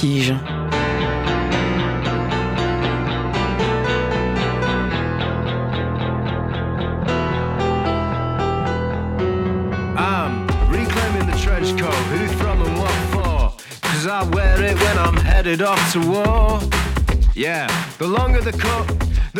Vertige. I'm reclaiming the trench coat. Who from and what for? Cause I wear it when I'm headed off to war. Yeah, the longer the cut,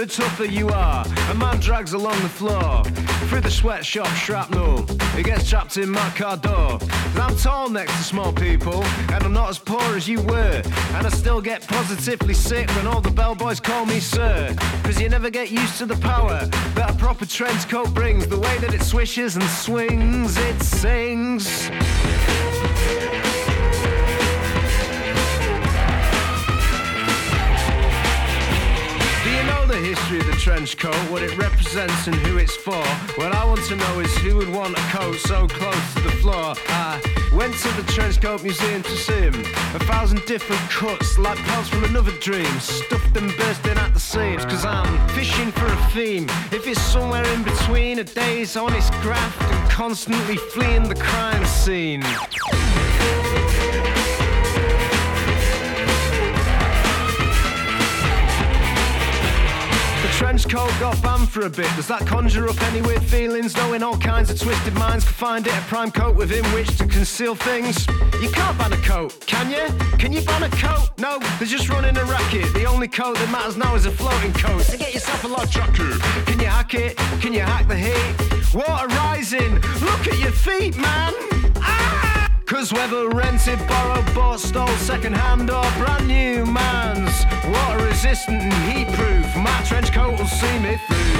the tougher you are. A man drags along the floor through the sweatshop shrapnel. He gets trapped in my car door. I'm tall next to small people, and I'm not as poor as you were. And I still get positively sick when all the bellboys call me sir. Cause you never get used to the power that a proper trench coat brings. The way that it swishes and swings, it sings. History of the trench coat, what it represents and who it's for. What I want to know is who would want a coat so close to the floor. I went to the trench coat museum to see him. A thousand different cuts, like parts from another dream. Stuffed and bursting at the seams, cause I'm fishing for a theme. If it's somewhere in between a day's honest graft and constantly fleeing the crime scene. Coat got banned for a bit. Does that conjure up any weird feelings? Knowing all kinds of twisted minds could find it a prime coat within which to conceal things. You can't ban a coat, can you? Can you ban a coat? No, they're just running a racket. The only coat that matters now is a floating coat. So get yourself a log jacket. Can you hack it? Can you hack the heat? Water rising. Look at your feet, man. Ah! Cause whether rented, borrowed, bought, stole, second hand or brand new man's Water resistant and heat proof, my trench coat will see me through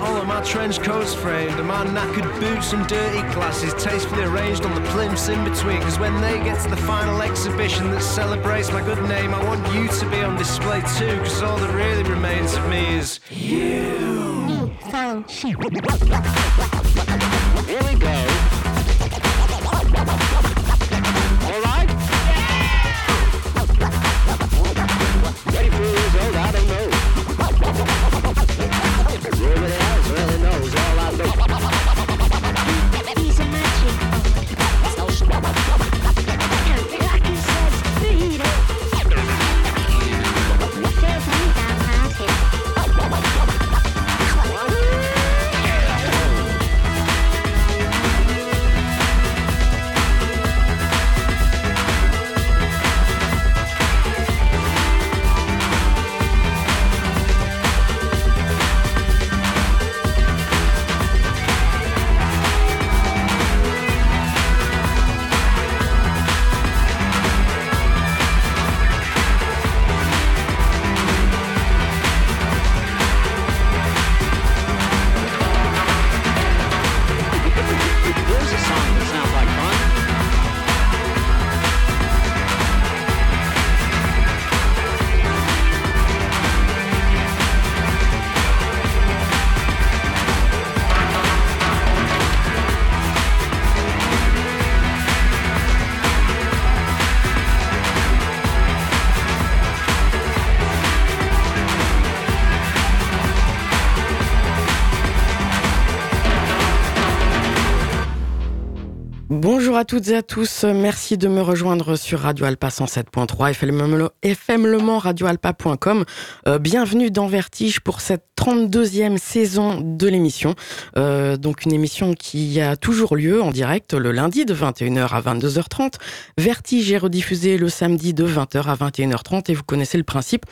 all of my trench coats framed And my knackered boots and dirty glasses Tastefully arranged on the plimps in between. Cause when they get to the final exhibition That celebrates my good name I want you to be on display too Cause all that really remains of me is You. Here we go. Alright? Ready for years old, oh, I don't know Bonjour à toutes et à tous, merci de me rejoindre sur Radio Alpa 107.3 FM Le Mans, radioalpa.com. Euh, bienvenue dans Vertige pour cette 32e saison de l'émission. Euh, donc une émission qui a toujours lieu en direct le lundi de 21h à 22h30. Vertige est rediffusé le samedi de 20h à 21h30 et vous connaissez le principe.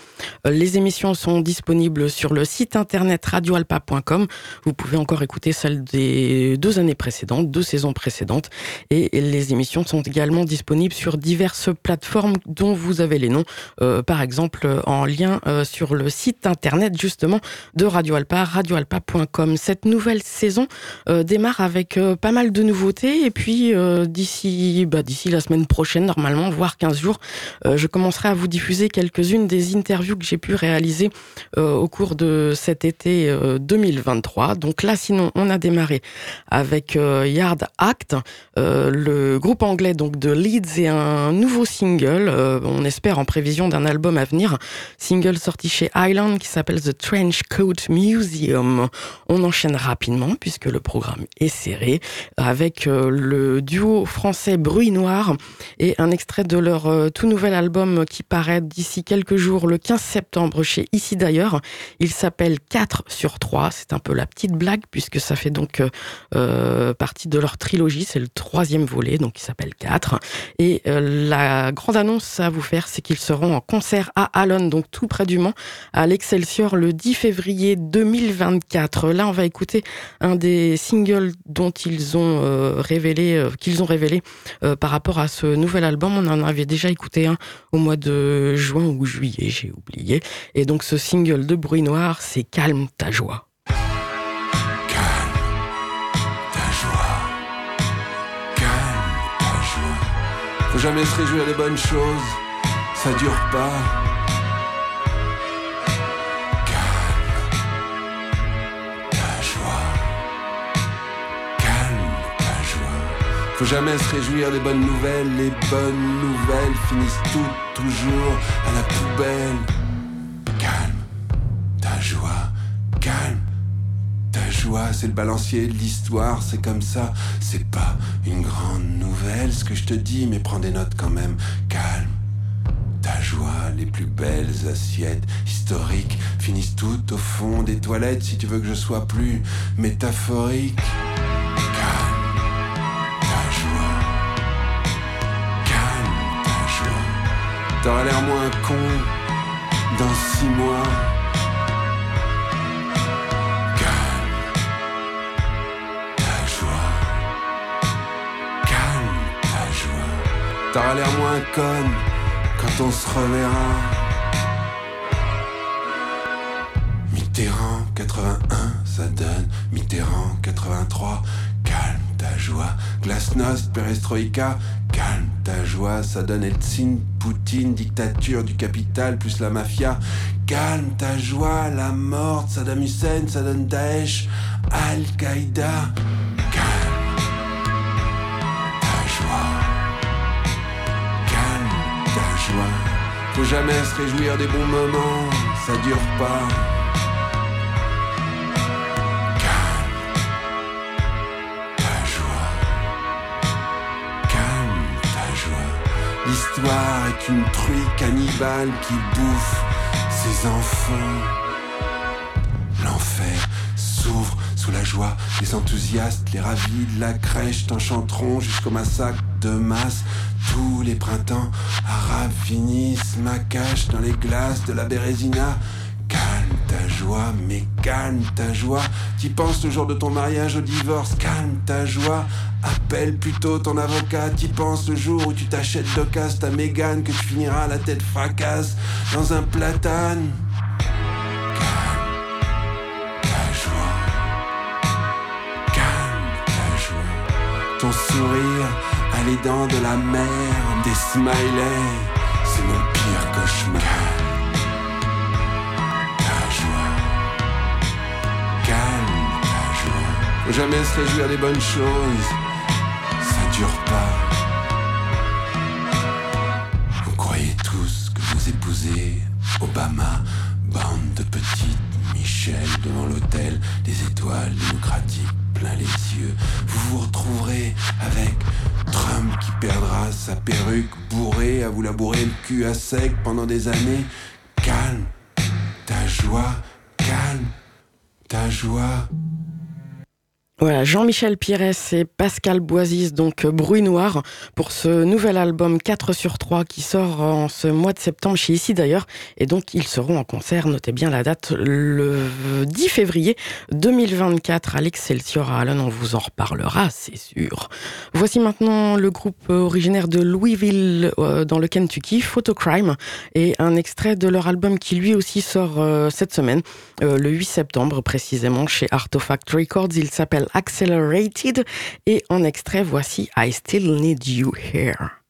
Euh, les émissions sont disponibles sur le site internet radioalpa.com. Vous pouvez encore écouter celles des deux années précédentes, deux saisons précédentes. Et les émissions sont également disponibles sur diverses plateformes dont vous avez les noms, euh, par exemple en lien euh, sur le site internet justement de Radio Alpa, radioalpa.com. Cette nouvelle saison euh, démarre avec pas mal de nouveautés et puis d'ici bah, d'ici la semaine prochaine normalement, voire 15 jours, je commencerai à vous diffuser quelques-unes des interviews que j'ai pu réaliser au cours de cet été 2023. Donc là sinon on a démarré avec Yard Act, groupe anglais donc de Leeds et un nouveau single, on espère en prévision d'un album à venir, single sorti chez Island qui s'appelle The Trench Coat Museum. On enchaîne rapidement puisque le programme est serré avec le duo français Bruit Noir et un extrait de leur tout nouvel album qui paraît d'ici quelques jours le 15 septembre chez Ici d'ailleurs. Il s'appelle 4 sur 3. C'est un peu la petite blague puisque ça fait donc euh, euh, partie de leur trilogie. C'est le troisième donc il s'appelle 4. Et euh, la grande annonce à vous faire, c'est qu'ils seront en concert à Alon, donc tout près du Mans, à l'Excelsior le 10 février 2024. Là, on va écouter un des singles dont ils ont révélé, qu'ils ont révélé par rapport à ce nouvel album. On en avait déjà écouté un au mois de juin ou juillet, j'ai oublié. Et donc ce single de Bruit Noir, c'est Calme ta joie. Faut jamais se réjouir des bonnes choses, ça dure pas. Calme ta joie. Calme ta joie. Faut jamais se réjouir des bonnes nouvelles, les bonnes nouvelles finissent toutes toujours à la poubelle joie, calme. Ta joie, c'est le balancier de l'histoire, c'est comme ça. C'est pas une grande nouvelle ce que je te dis, mais prends des notes quand même. Calme. Ta joie, les plus belles assiettes historiques finissent toutes au fond des toilettes si tu veux que je sois plus métaphorique. Calme. Ta joie. Calme ta joie. T'auras l'air moins con dans six mois. T'auras l'air moins conne quand on se reverra. Mitterrand 81, ça donne Mitterrand 83. Calme ta joie. Glasnost, perestroïka. Calme ta joie, ça donne Eltsine, Poutine, dictature du capital plus la mafia. Calme ta joie, la mort, Saddam Hussein, ça donne Daesh, Al-Qaïda. Faut jamais se réjouir des bons moments, ça dure pas. Calme ta joie. Calme ta joie. L'histoire est une truie cannibale qui bouffe ses enfants. L'enfer s'ouvre sous la joie. Les enthousiastes, les ravis de la crèche t'enchanteront jusqu'au massacre de masse. Tous les printemps arabes finissent ma cache dans les glaces de la Bérésina. Calme ta joie, mais calme ta joie. Tu penses le jour de ton mariage au divorce, calme ta joie. Appelle plutôt ton avocat. Tu penses le jour où tu t'achètes d'occasion ta Mégane que tu finiras la tête fracasse dans un platane. ton sourire les dents de la mer, des smileys, c'est mon pire cauchemar. Ta joie, calme ta joie. Faut jamais se réjouir des bonnes choses, ça dure pas. Vous croyez tous que vous épousez Obama, bande de petites Michel devant l'hôtel des étoiles démocratiques plein les yeux. Vous vous retrouverez avec Trump qui perdra sa perruque bourrée à vous labourer le cul à sec pendant des années. Calme, ta joie, calme, ta joie. Voilà, Jean-Michel Pires et Pascal Boisis, donc euh, Bruit Noir, pour ce nouvel album 4 sur 3 qui sort en ce mois de septembre chez Ici d'ailleurs. Et donc, ils seront en concert, notez bien la date, le 10 février 2024 à l'Excelsior à Allen. On vous en reparlera, c'est sûr. Voici maintenant le groupe originaire de Louisville, euh, dans le Kentucky, Photocrime, et un extrait de leur album qui lui aussi sort euh, cette semaine, le 8 septembre précisément, chez Artifact Records. Il s'appelle Accelerated et en extrait voici I Still Need You Here.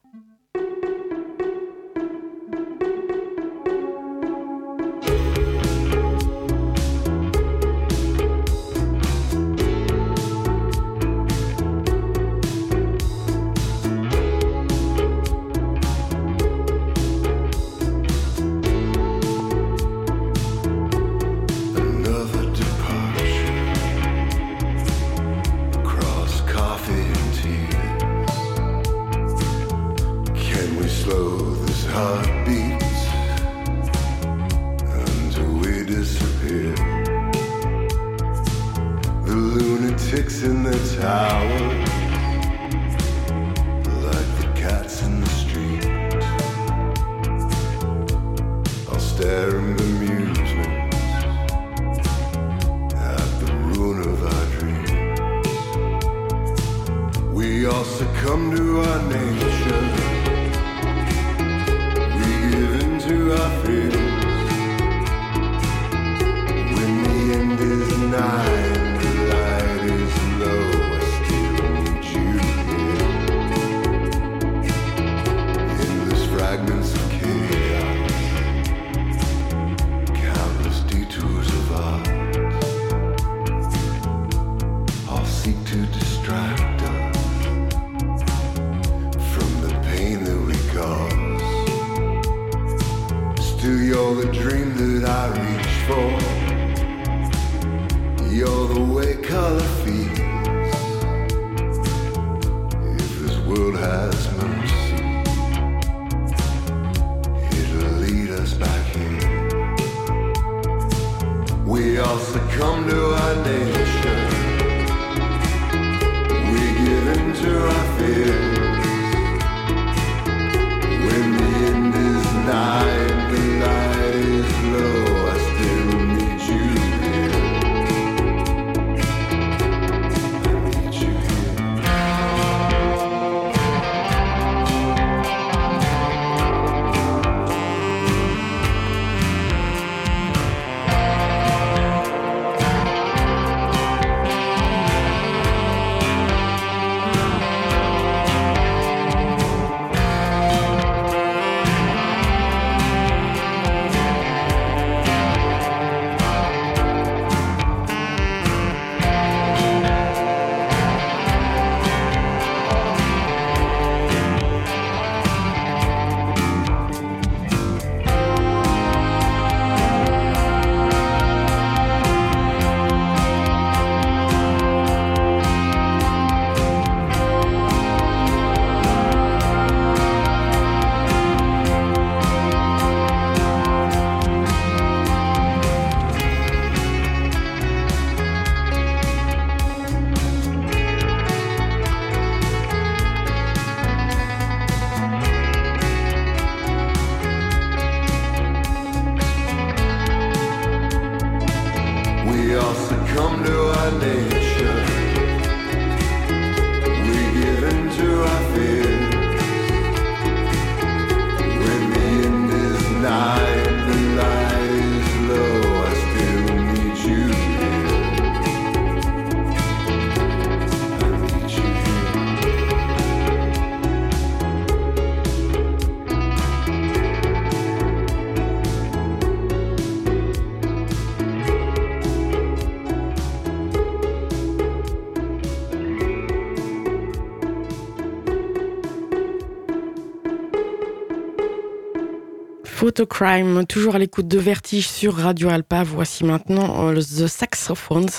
Photocrime, toujours à l'écoute de Vertige sur Radio Alpa. Voici maintenant euh, The Saxophones.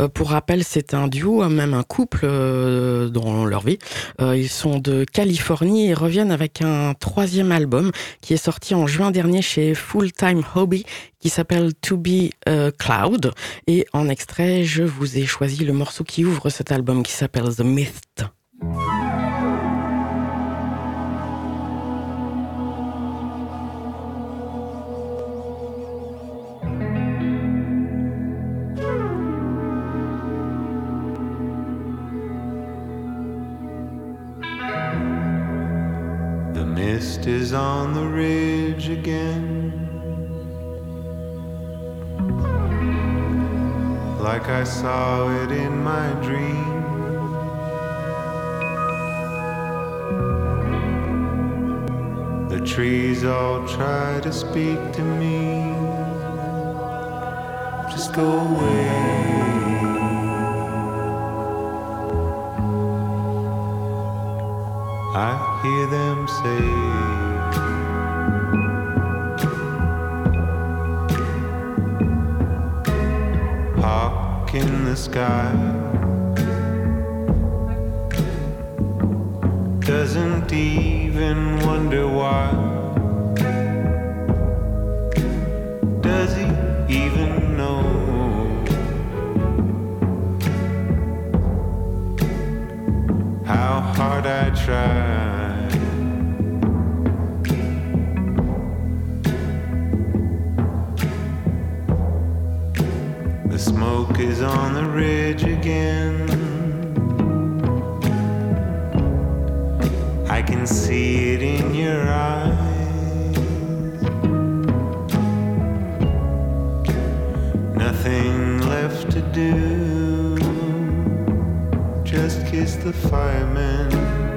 Euh, pour rappel, c'est un duo, euh, même un couple euh, dans leur vie. Ils sont de Californie et reviennent avec un troisième album qui est sorti en juin dernier chez Full Time Hobby qui s'appelle To Be a Cloud. Et en extrait, je vous ai choisi le morceau qui ouvre cet album qui s'appelle The Myth. Mist is on the ridge again. Like I saw it in my dream. The trees all try to speak to me. Just go away. I hear them say, Hawk in the sky doesn't even wonder why. The smoke is on the ridge again. I can see it in your eyes. Nothing left to do. Just kiss the fireman.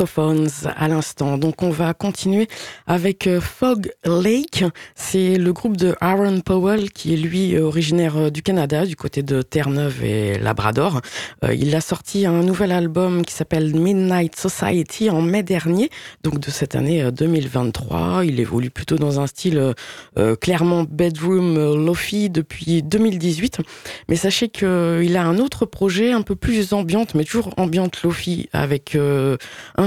Saxophones à l'instant. Donc on va continuer avec euh, Fog Lake. C'est le groupe de Aaron Powell qui est lui originaire euh, du Canada, du côté de Terre-Neuve et Labrador. Euh, il a sorti un nouvel album qui s'appelle Midnight Society en mai dernier, donc de cette année euh, 2023. Il évolue plutôt dans un style clairement bedroom lofi depuis 2018. Mais sachez qu'il a un autre projet un peu plus ambiante, mais toujours ambiante lofi avec euh,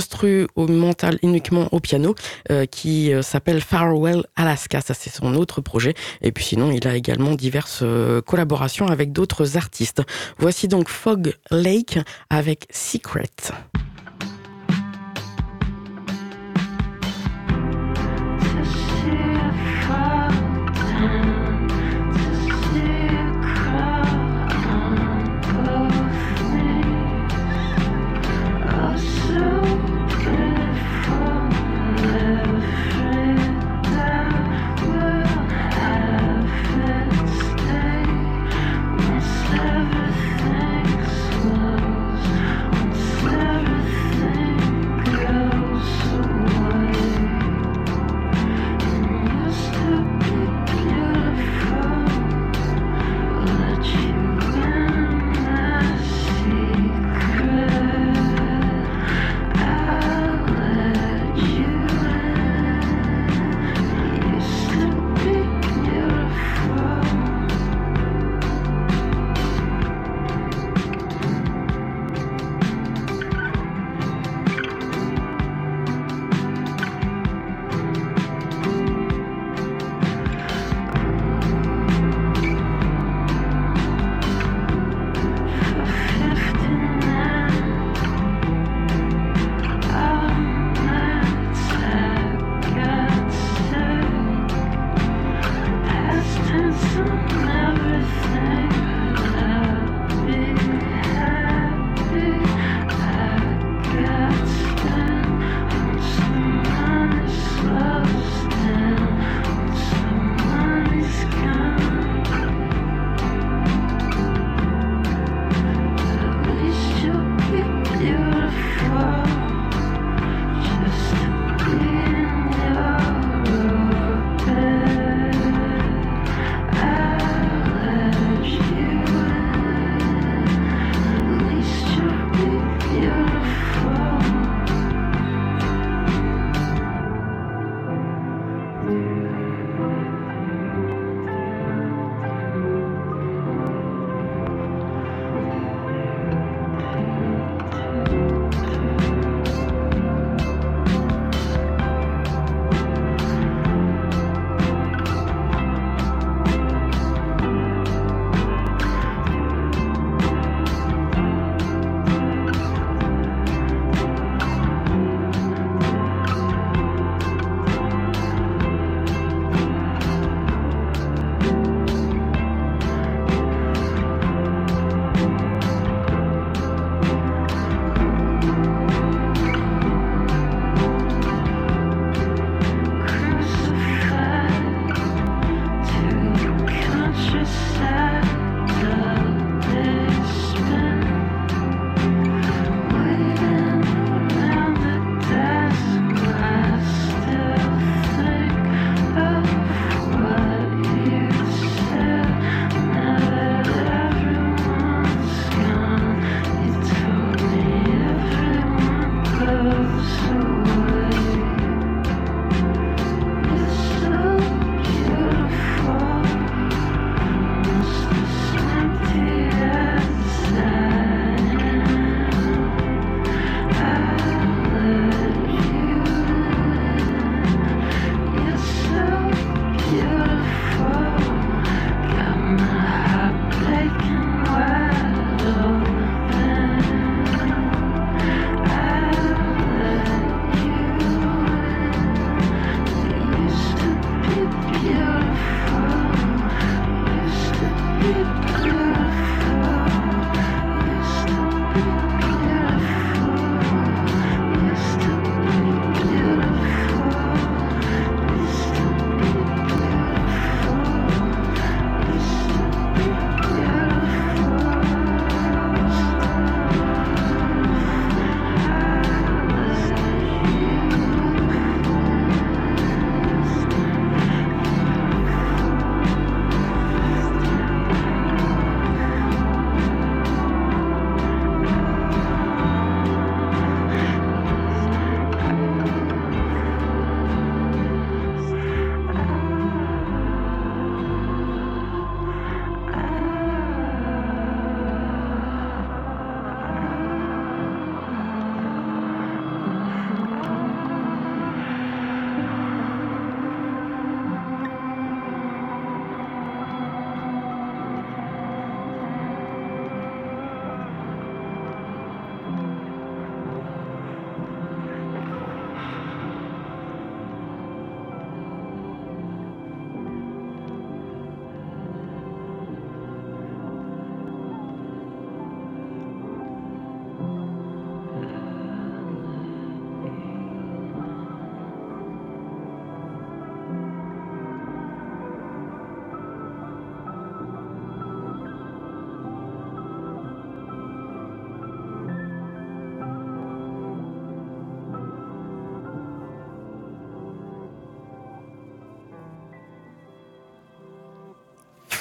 instru au mental uniquement au piano, euh, qui euh, s'appelle Farewell Alaska. Ça, c'est son autre projet. Et puis sinon, il a également diverses euh, collaborations avec d'autres artistes. Voici donc Fog Lake avec Secret.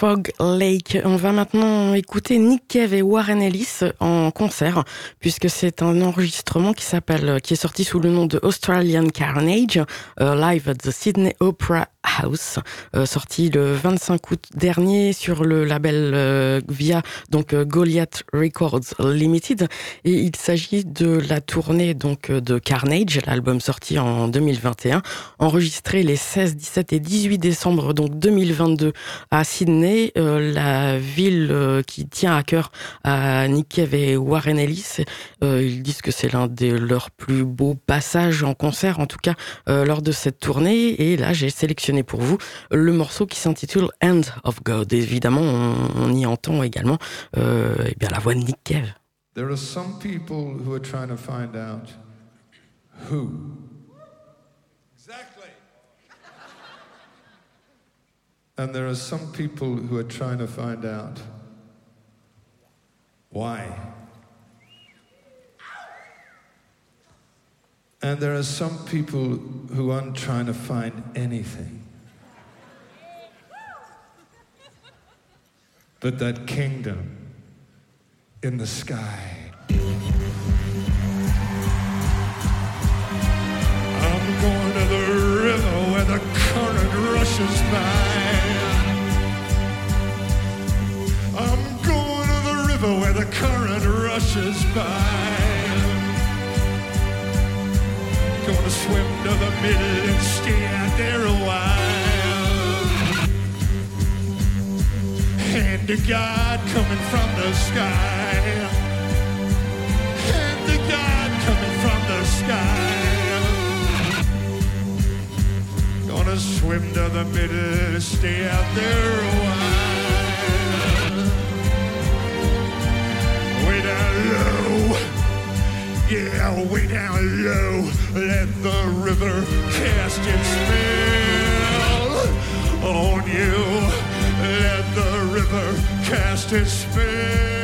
Fog Lake. On va maintenant écouter Nick Cave et Warren Ellis en concert, puisque c'est un enregistrement qui s'appelle, qui est sorti sous le nom de Australian Carnage, euh, live at the Sydney Opera House, euh, sorti le 25 août dernier sur le label euh, via donc euh, Goliath Records Limited. Et il s'agit de la tournée donc de Carnage, l'album sorti en 2021, enregistré les 16, 17 et 18 décembre donc 2022 à Sydney, la ville qui tient à cœur à Nick Cave et Warren Ellis. ils disent que c'est l'un de leurs plus beaux passages en concert, en tout cas lors de cette tournée. Et là, j'ai sélectionné pour vous le morceau qui s'intitule End of God. évidemment, on, y entend également euh, eh bien, la voix de Nick Cave. There are some people who are trying to find out who. Exactly. And there are some people who are trying to find out why. And there are some people who aren't trying to find anything. but that kingdom in the sky. I'm going to the river where the current rushes by. I'm going to the river where the current rushes by. Going to swim to the middle and stay out there a while. Hand to God coming from the sky. Hand to God coming from the sky. Gonna swim to the middle, stay out there a while. Way down low, yeah, way down low. Let the river cast its spell on you. Let the river cast its spell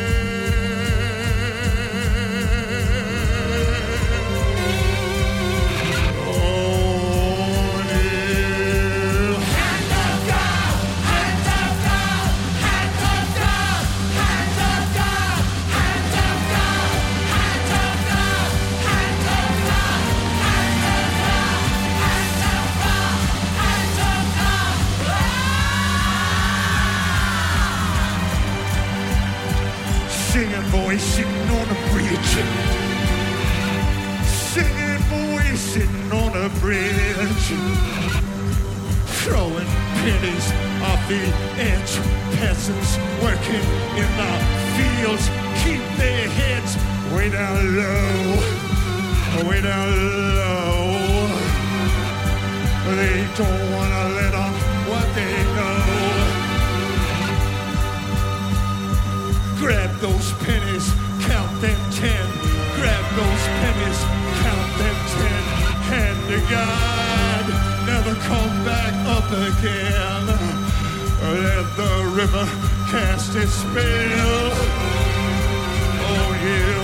Singing boy sitting on a bridge. Throwing pennies off the edge. Peasants working in the fields. Keep their heads way down low. Way down low. They don't want to let on what they know. Grab those pennies, count them ten. Grab those pennies, count them ten. Hand to God, never come back up again. Let the river cast its spell on you. Let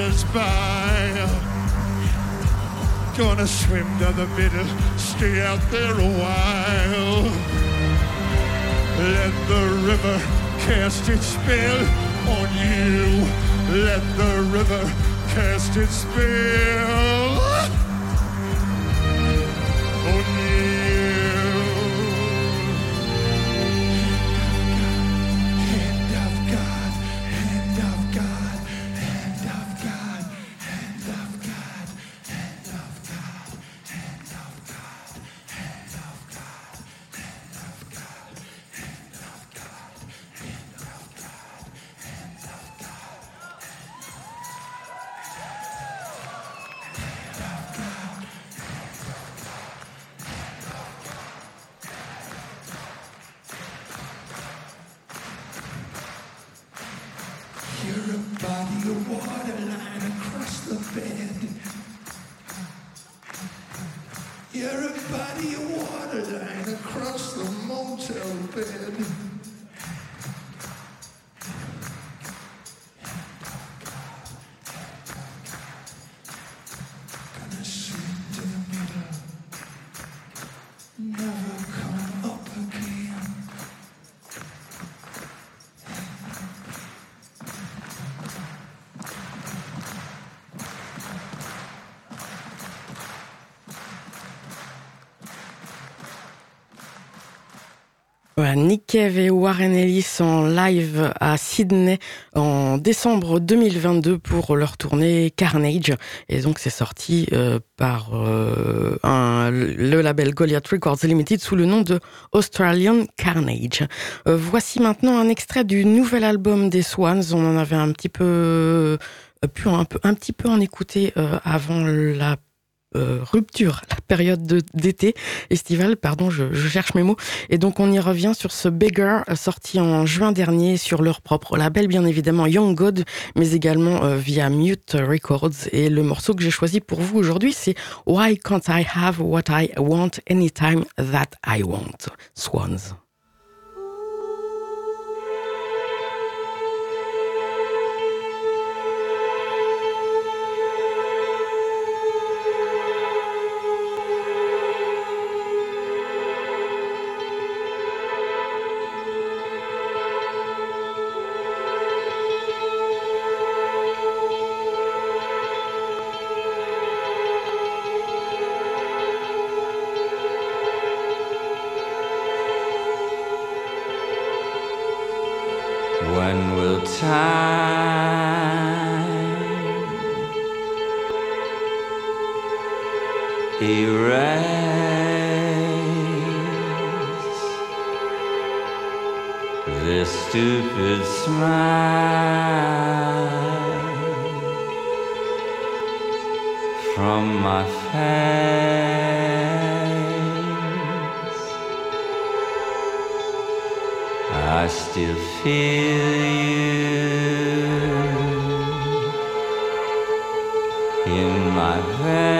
rushes by. Gonna swim to the middle, stay out there a while. Let the river cast its spell on you. Let the river cast its spell water lying across the bed. You're a body of water line across the motel bed. Voilà, Nick Cave et Warren Ellis en live à Sydney en décembre 2022 pour leur tournée Carnage. Et donc c'est sorti euh, par euh, le label Goliath Records Limited sous le nom de Australian Carnage. Euh, voici maintenant un extrait du nouvel album des Swans. On en avait un petit peu pu un, un petit peu en écouter avant la euh, rupture, la période de- d'été estivale, pardon, je, je cherche mes mots. Et donc on y revient sur ce Beggar euh, sorti en juin dernier sur leur propre label, bien évidemment Young God, mais également euh, via Mute Records. Et le morceau que j'ai choisi pour vous aujourd'hui, c'est Why Can't I Have What I Want Anytime That I Want? Swans. In my veins,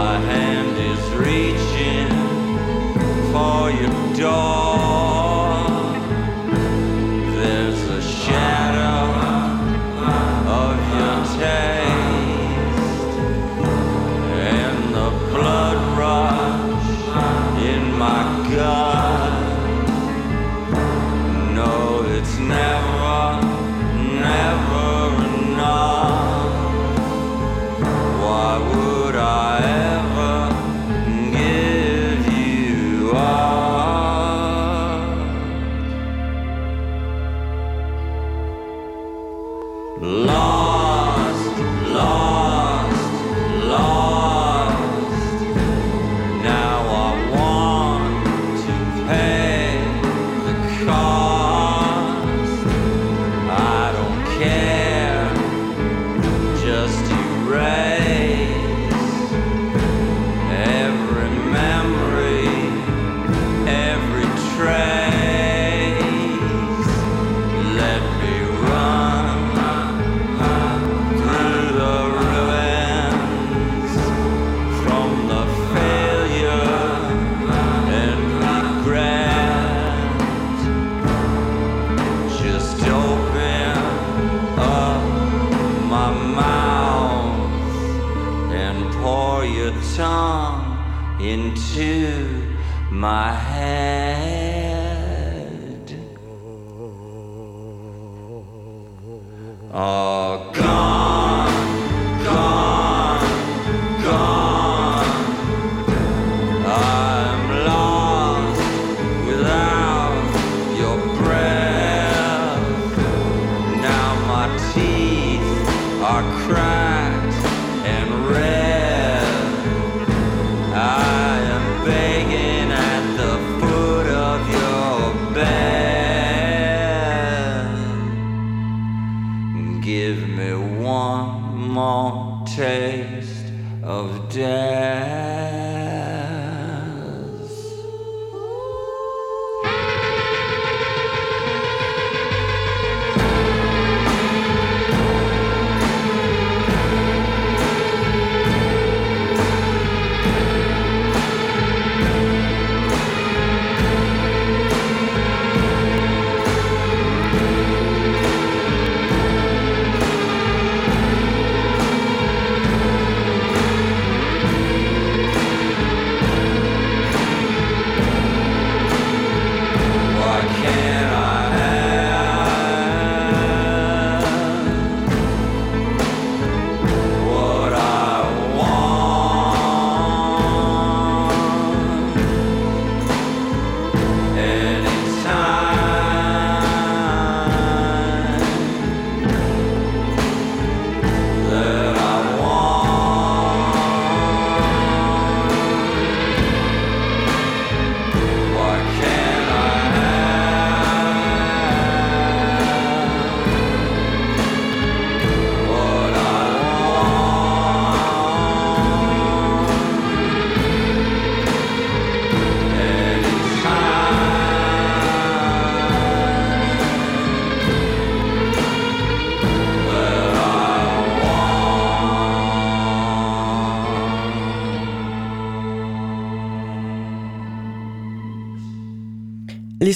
My hand is reaching for your door.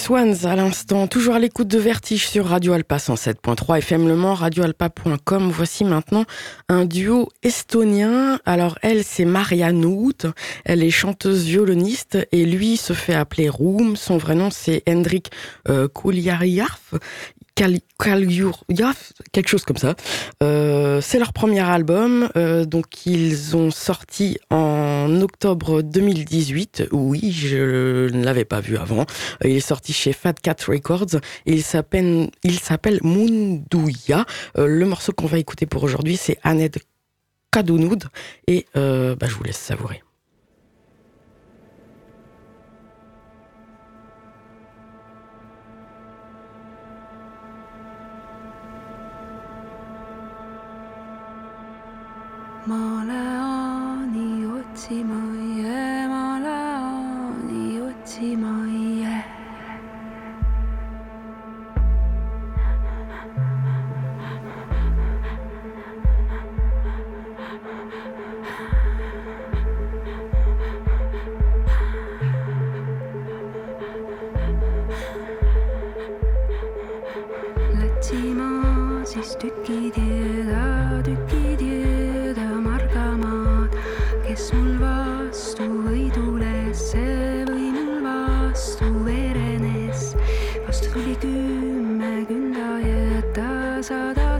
Swans à l'instant, toujours à l'écoute de Vertige sur Radio Alpa 107.3 FM Le Mans, radioalpa.com. Voici maintenant un duo estonien. Alors elle, c'est Marianne Hout. Elle est chanteuse violoniste et lui se fait appeler Room. Son vrai nom, c'est Hendrik euh, Kuljariarf. Kaljurjaf, quelque chose comme ça. Euh, c'est leur premier album, euh, donc ils ont sorti en octobre 2018. Oui, je ne l'avais pas vu avant. Euh, Il est sorti chez Fat Cat Records il s'appelle, il s'appelle Mundouya. Le morceau qu'on va écouter pour aujourd'hui, c'est Annette Kadounoud et bah, je vous laisse savourer. ma läani otsima, ma läani otsima. Lätsima siis tükitee taha. kümme künda jätta sada.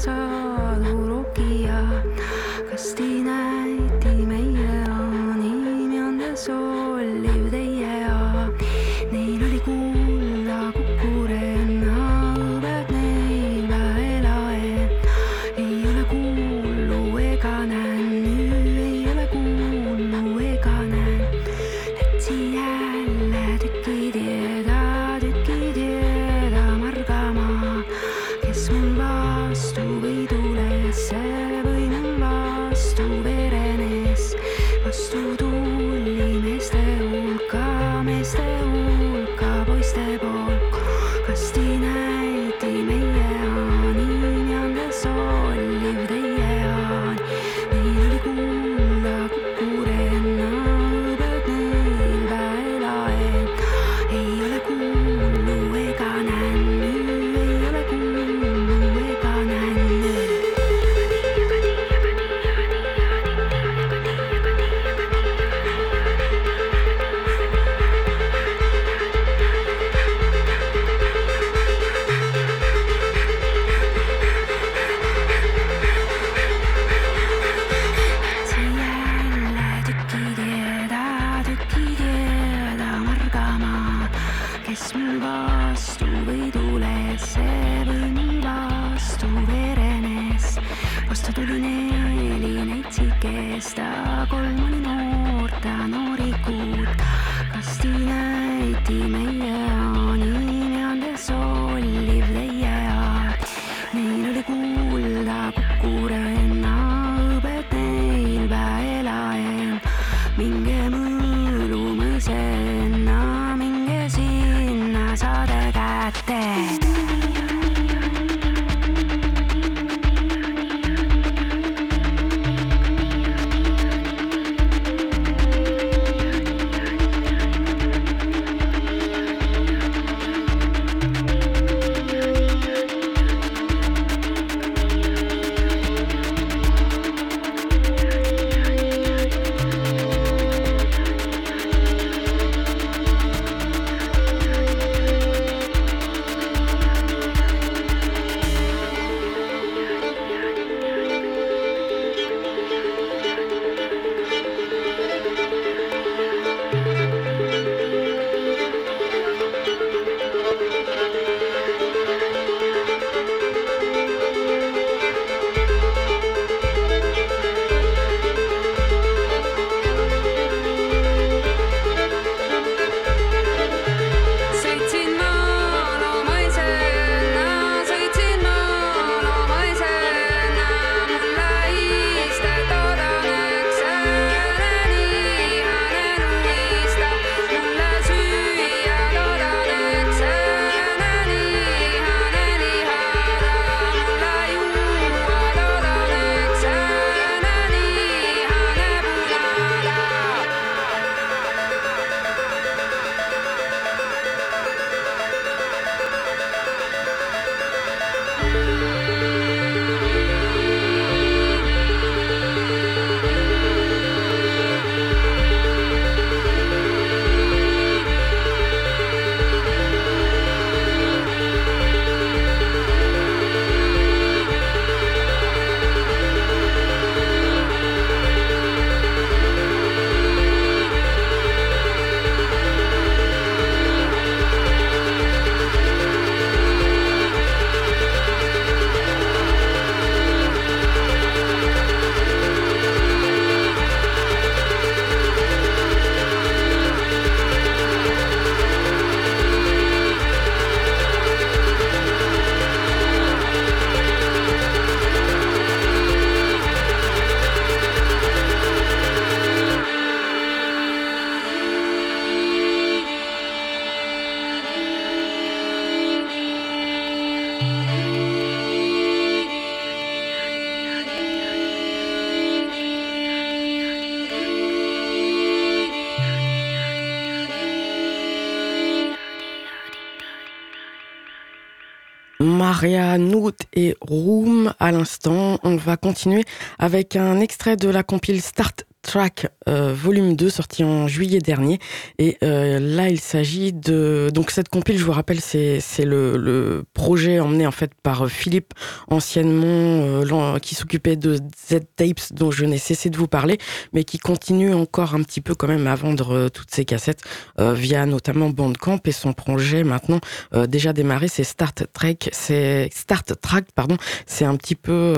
Maria Noot et Room à l'instant. On va continuer avec un extrait de la compile Start Track euh, volume 2 sorti en juillet dernier et euh, là il s'agit de donc cette compile je vous rappelle c'est le, le projet emmené en fait par euh, Philippe anciennement euh, qui s'occupait de Z Tapes dont je n'ai cessé de vous parler mais qui continue encore un petit peu quand même à vendre euh, toutes ces cassettes via notamment Bandcamp et son projet maintenant déjà démarré c'est Start Track c'est Start Track pardon c'est un petit peu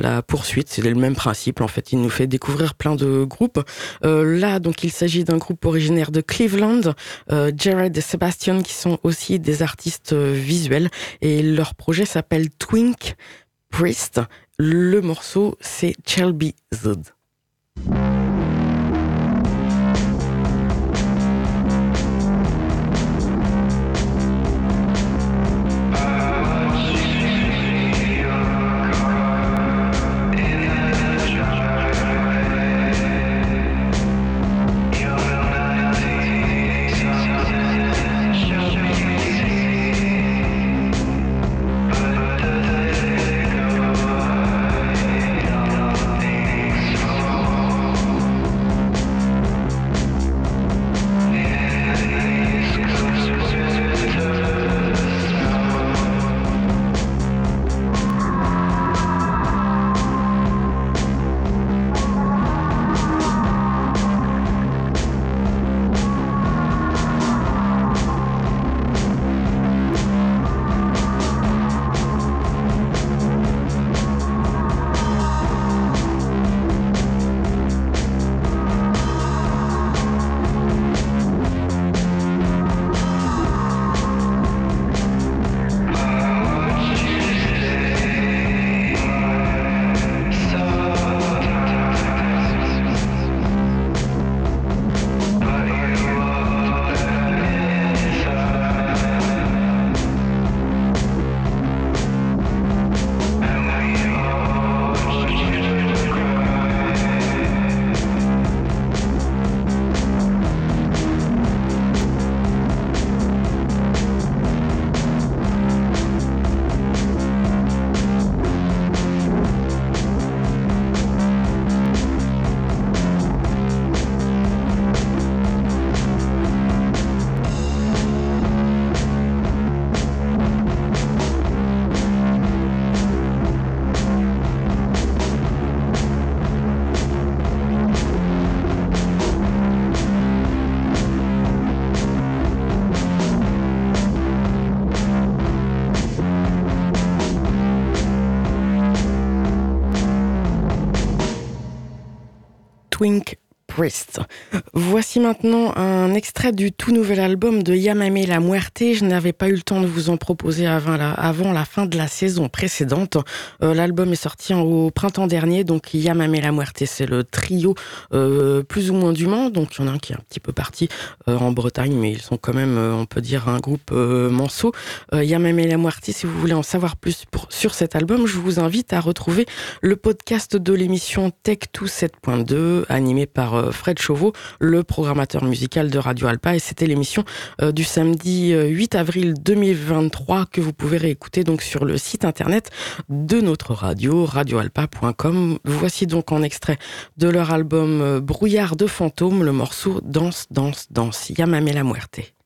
la poursuite, c'est le même principe en fait. Il nous fait découvrir plein de groupes. Euh, là, donc, il s'agit d'un groupe originaire de Cleveland, euh, Jared et Sebastian, qui sont aussi des artistes euh, visuels, et leur projet s'appelle Twink Priest. Le morceau, c'est Shelby Zod. Voici maintenant un extrait du tout nouvel album de Yamame La Muerte. Je n'avais pas eu le temps de vous en proposer avant la, fin de la saison précédente. Euh, L'album est sorti au printemps dernier, donc Yamame La Muerte, c'est le trio euh, plus ou moins du Mans. Donc il y en a un qui est un petit peu parti euh, en Bretagne, mais ils sont quand même, on peut dire, un groupe manceau. Yamame La Muerte, si vous voulez en savoir plus sur cet album, je vous invite à retrouver le podcast de l'émission Tech 2 7.2, animé par Fred Chauveau, le programmateur musical de Radio Alpa. Et c'était l'émission euh, du samedi euh, 8 avril 2023 que vous pouvez réécouter donc sur le site internet de notre radio, radioalpa.com. Voici donc en extrait de leur album euh, Brouillard de fantômes, le morceau Danse, danse, danse, Yamame la muerte.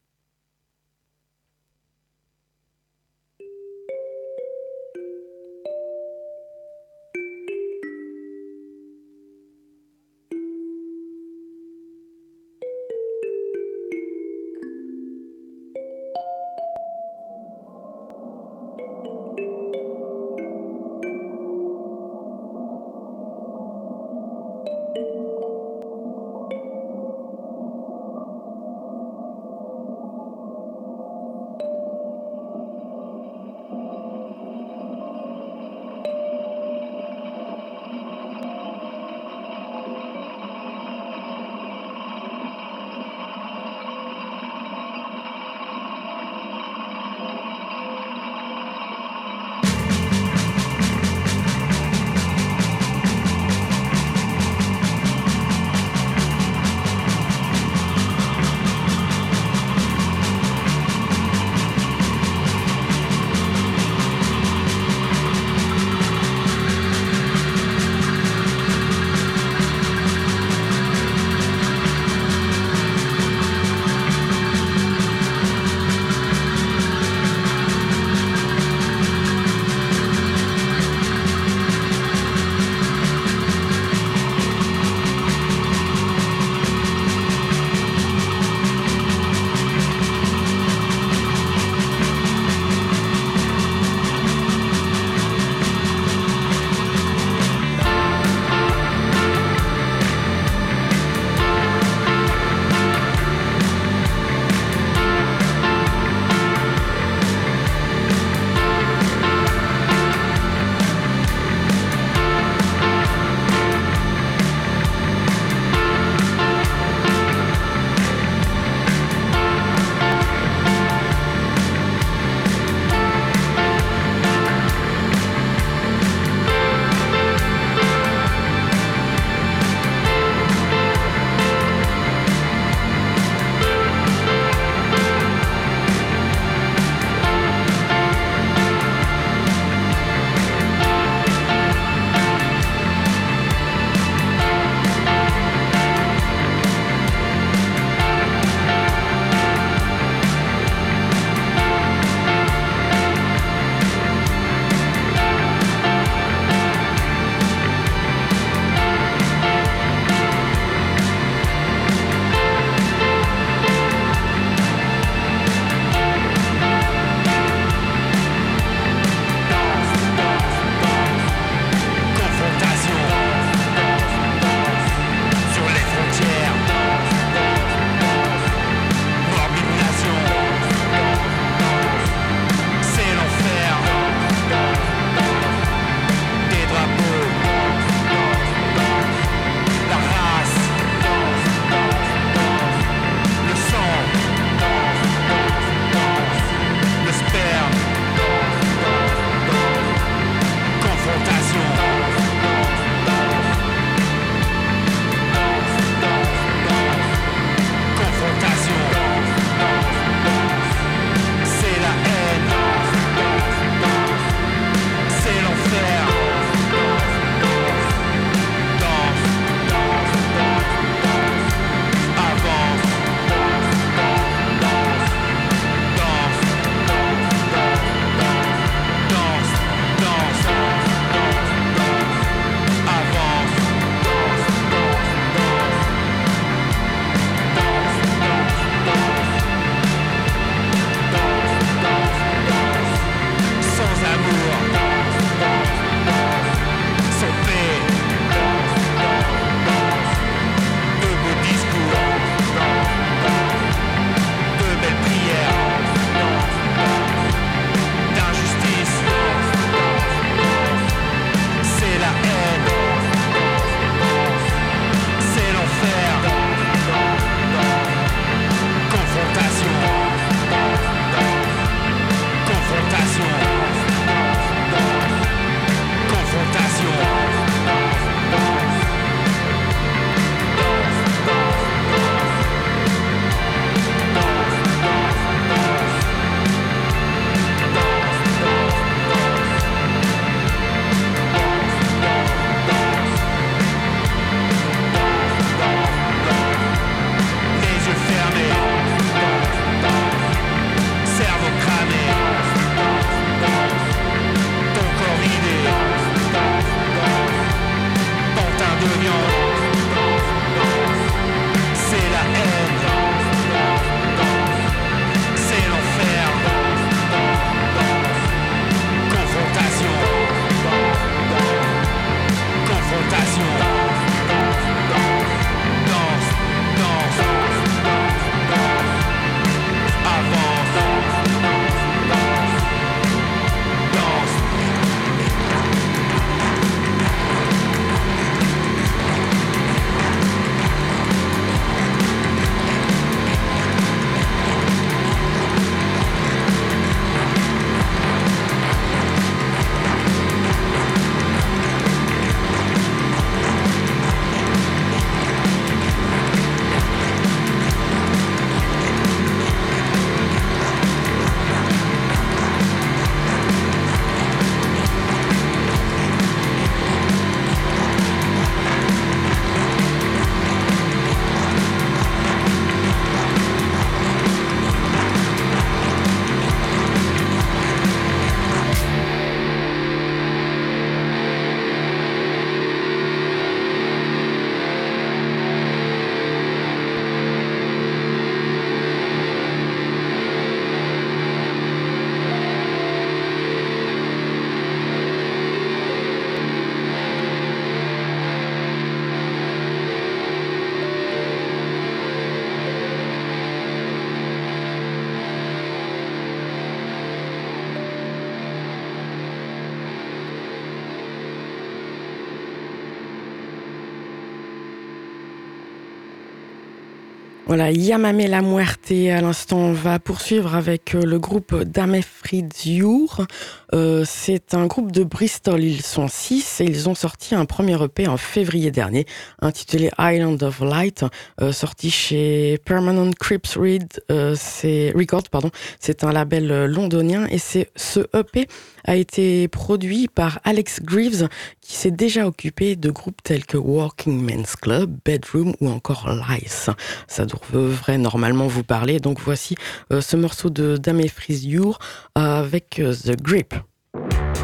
Voilà, Yamame la Muerte. À l'instant, on va poursuivre avec euh, le groupe Dame Fridziour. Euh, c'est un groupe de Bristol. Ils sont six et ils ont sorti un premier EP en février dernier, intitulé Island of Light, euh, sorti chez Permanent Crips Read, euh, c'est Records, pardon. C'est un label euh, londonien et c'est ce EP a été produit par Alex Greaves, qui s'est déjà occupé de groupes tels que Walking Men's Club, Bedroom ou encore Lice. Ça devrait normalement vous parler. Donc voici euh, ce morceau de Dame Frisiour avec euh, The Grip. Thank you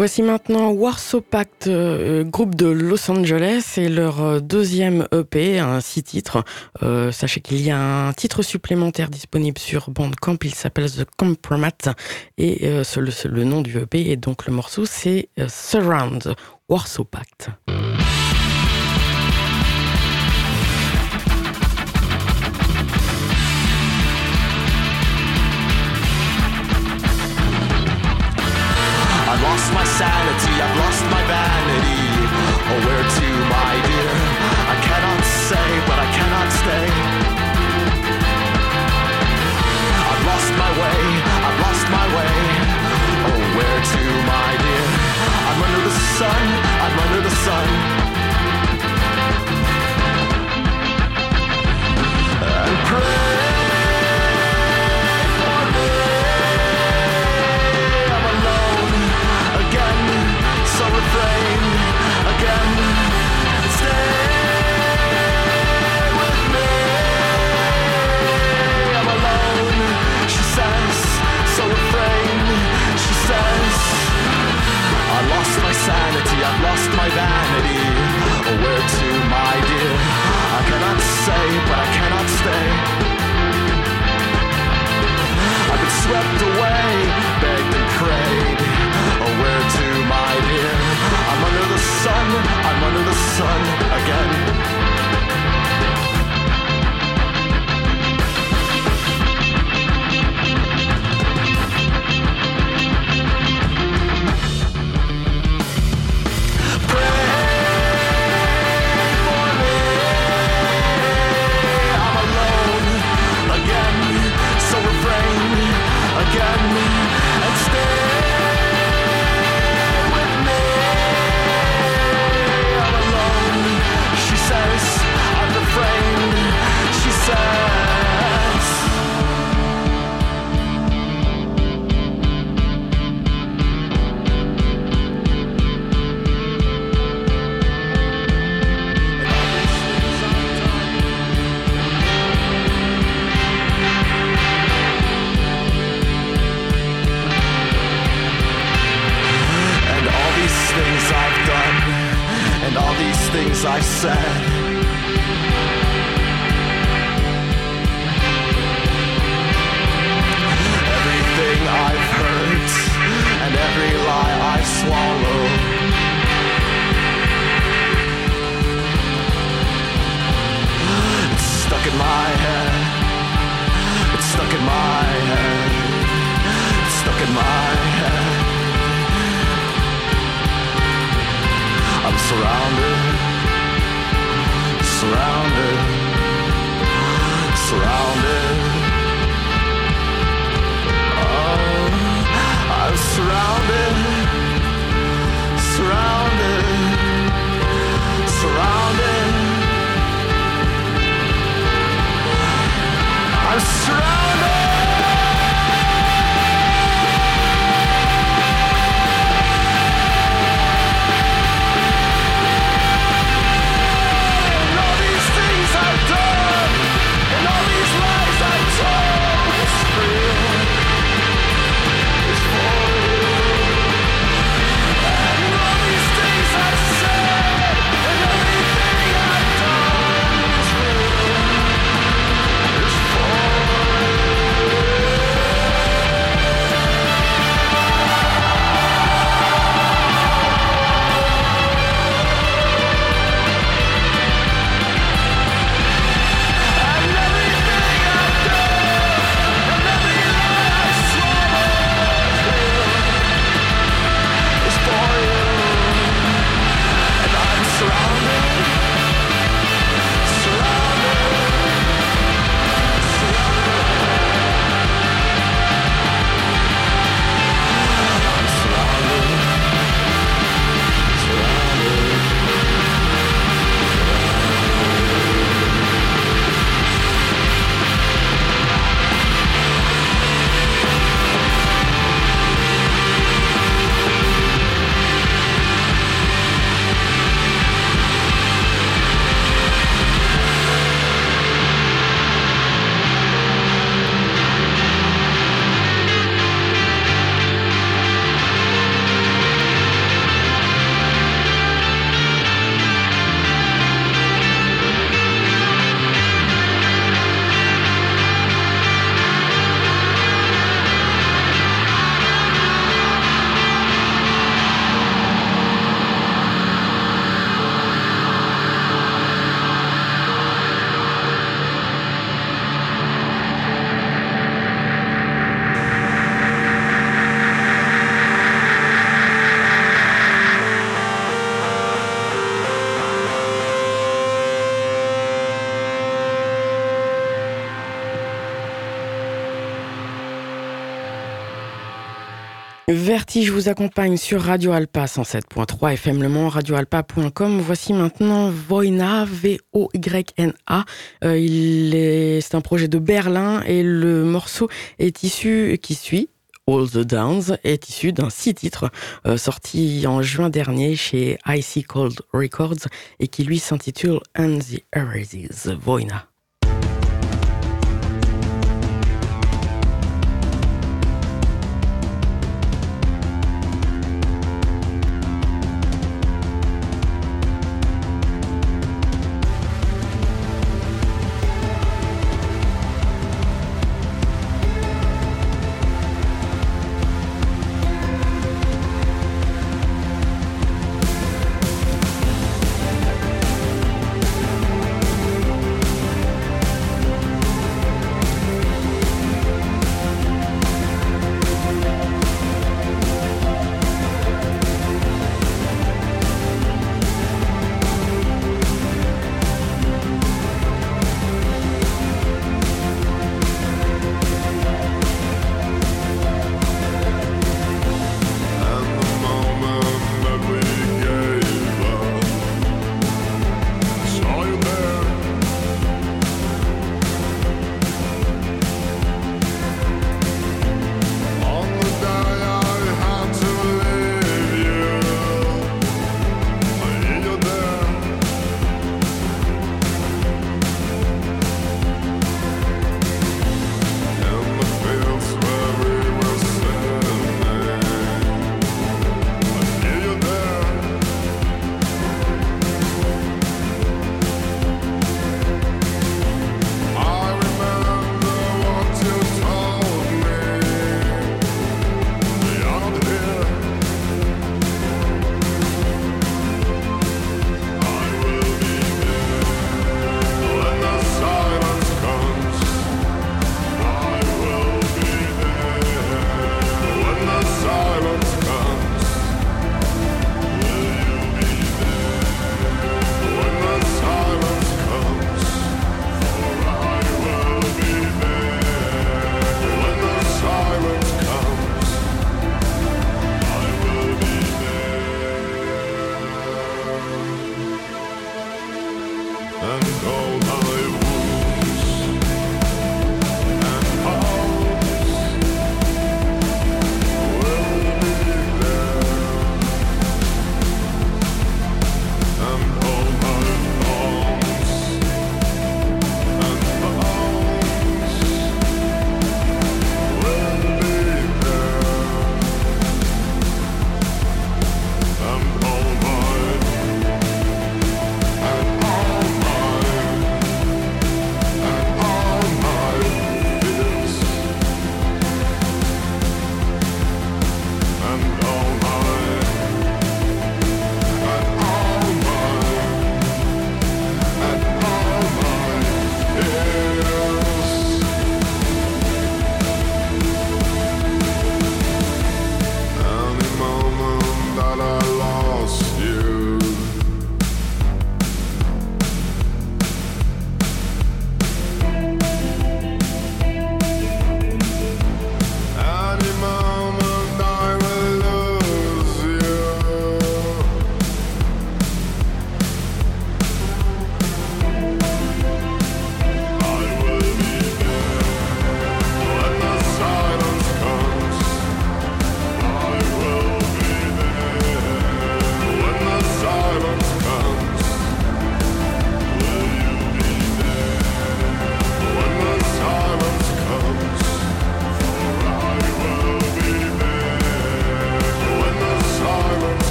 Voici maintenant Warsaw Pact, euh, groupe de Los Angeles, et leur euh, deuxième EP, un six titres. Euh, sachez qu'il y a un titre supplémentaire disponible sur Bandcamp, il s'appelle The Compromat, et euh, le, nom du EP, et donc le morceau c'est euh, Surround, Warsaw Pact. Where to, my dear? I cannot say, but I cannot stay. I've lost my way, I've lost my way. Oh, where to, my dear? I'm under the sun, I'm under the sun. swept Vertige vous accompagne sur Radio Alpa 107.3 FM Le Mans, radioalpa.com. Voici maintenant Voina, V-O-Y-N-A. Euh, c'est un projet de Berlin et le morceau est issu, qui suit, All the Downs, est issu d'un six titres euh, sorti en juin dernier chez Icy Cold Records et qui lui s'intitule And the Heresies. Voina.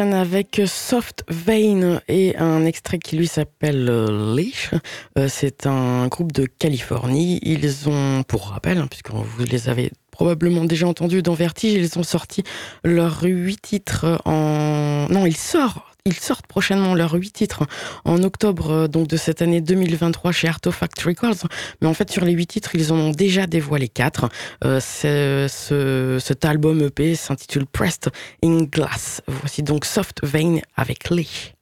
Avec Soft Vein et un extrait qui lui s'appelle euh, Leash. Euh, c'est un groupe de Californie. Ils ont, pour rappel, hein, puisque vous les avez probablement déjà entendus dans Vertige, ils ont sorti leurs huit titres en... Non, ils sortent ils sortent prochainement leurs huit titres en octobre euh, donc de cette année 2023 chez Artifact Records. Mais en fait, sur les huit titres, ils en ont déjà dévoilé quatre. Euh, c'est- ce, cet album EP s'intitule Pressed in Glass. Voici donc Soft Vein avec Lee.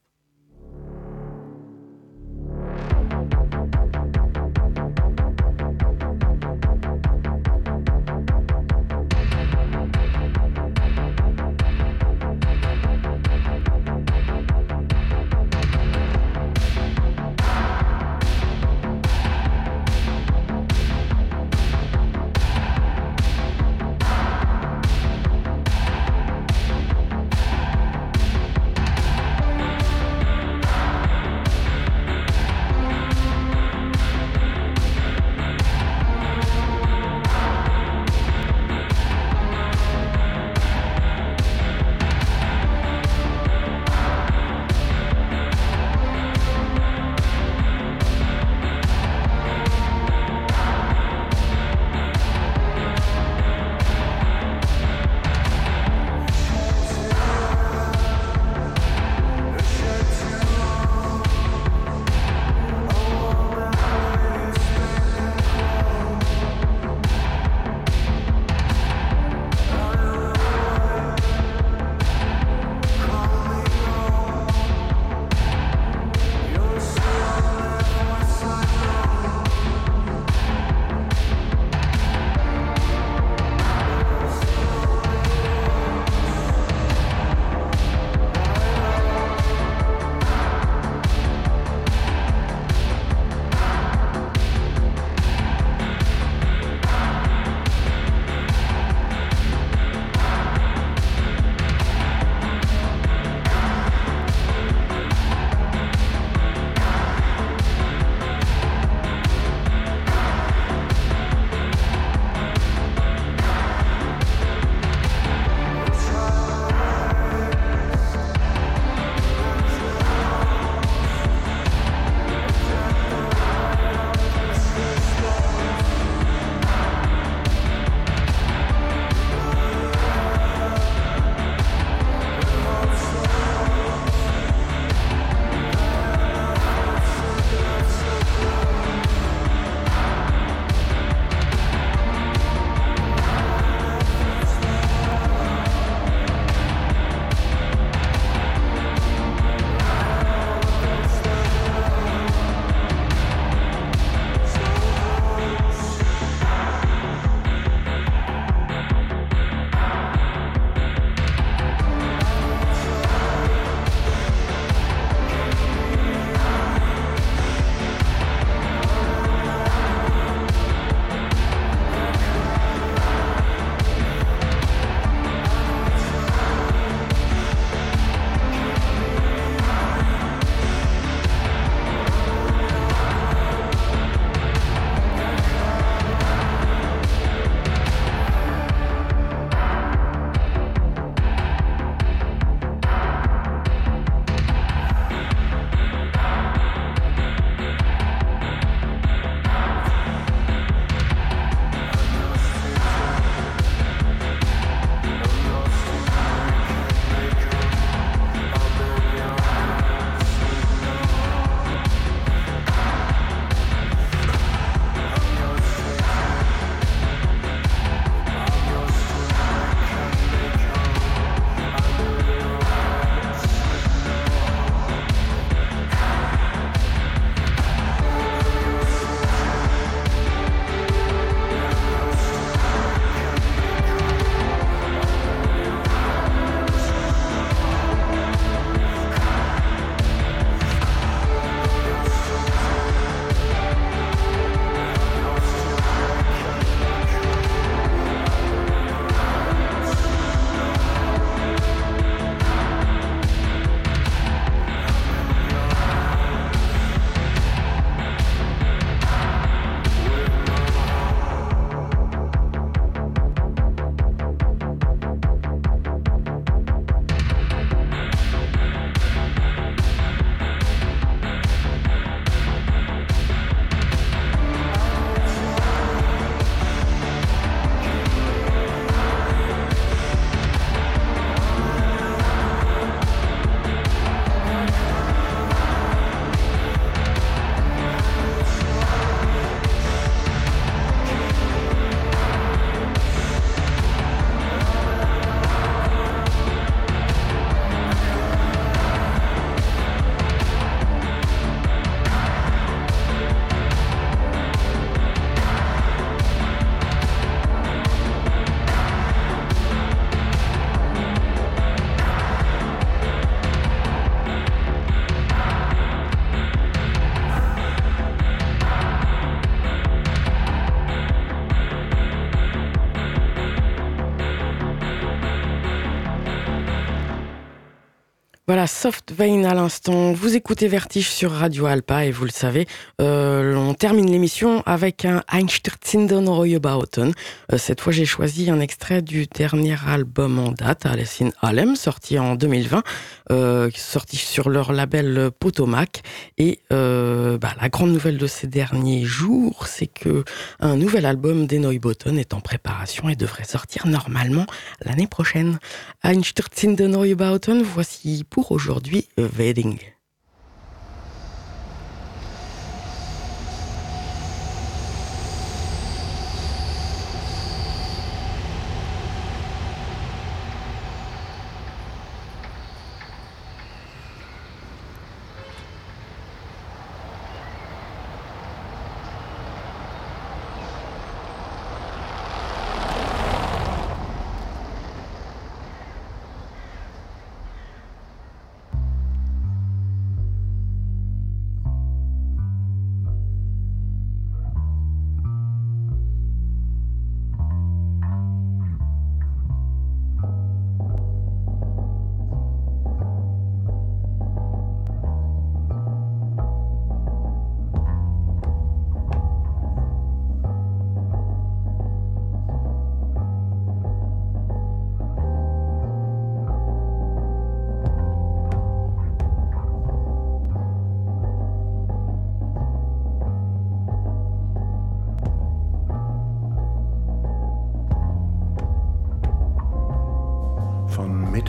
вопросов Soft Vein à l'instant. Vous écoutez Vertige sur Radio Alpa et vous le savez, euh, on termine l'émission avec un Einstürzen Reuebauten. Euh, cette fois, j'ai choisi un extrait du dernier album en date, Alice in sorti en 2020, euh, sorti sur leur label Potomac. Et euh, bah, la grande nouvelle de ces derniers jours, c'est que un nouvel album des Neubotten est en préparation et devrait sortir normalement l'année prochaine. Einstürzen Neubauten, voici pour aujourd'hui Utvering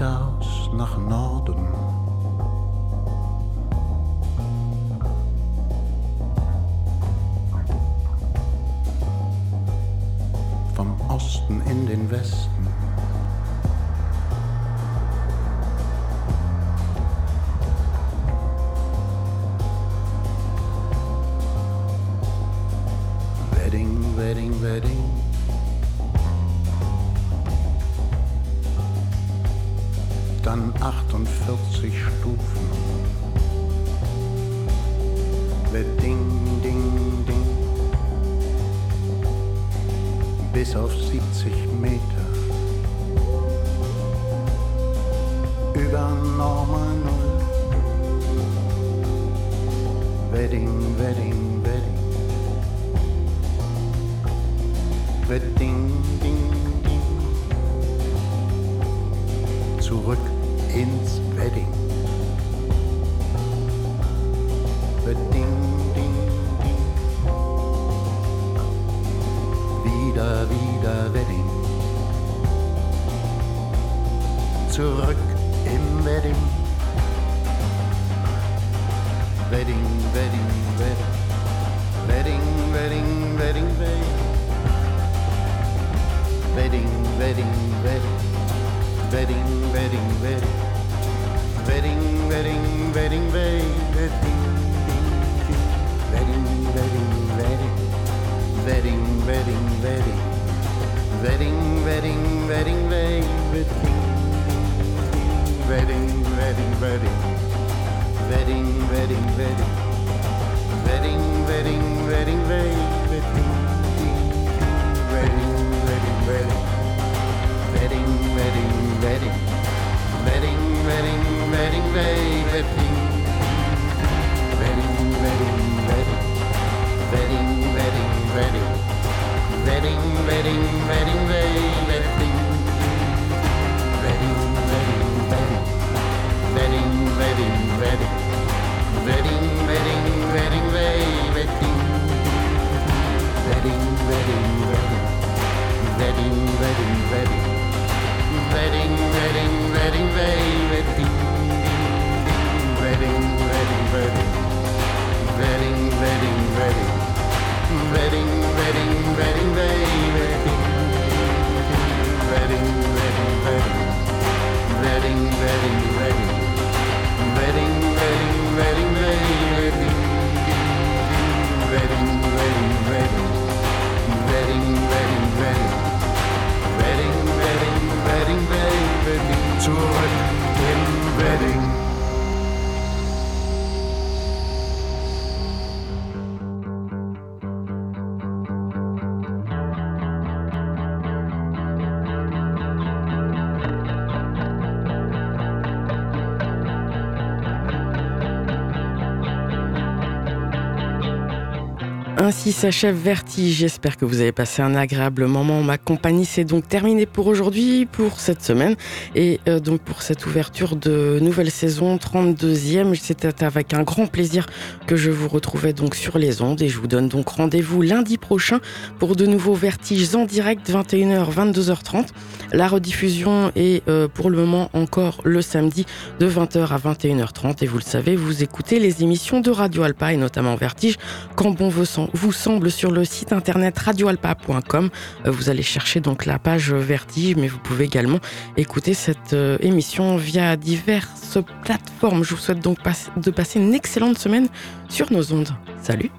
aus nach Norden. baby. S'achève J'espère que vous avez passé un agréable moment. Ma compagnie, c'est donc terminé pour aujourd'hui, pour cette semaine. Et euh, donc pour cette ouverture de nouvelle saison, 32e, c'était avec un grand plaisir que je vous retrouvais donc sur les ondes. Et je vous donne donc rendez-vous lundi prochain pour de nouveaux Vertiges en direct, 21h, 22h30. La rediffusion est euh, pour le moment encore le samedi de 20h à 21h30. Et vous le savez, vous écoutez les émissions de Radio Alpa et notamment Vertige quand bon vous semble sur le site internet radioalpa.com. Euh, vous allez chercher donc la page Vertige, mais vous pouvez également écouter cette euh, émission via diverses plateformes. Je vous souhaite donc de passer une excellente semaine sur nos ondes. Salut!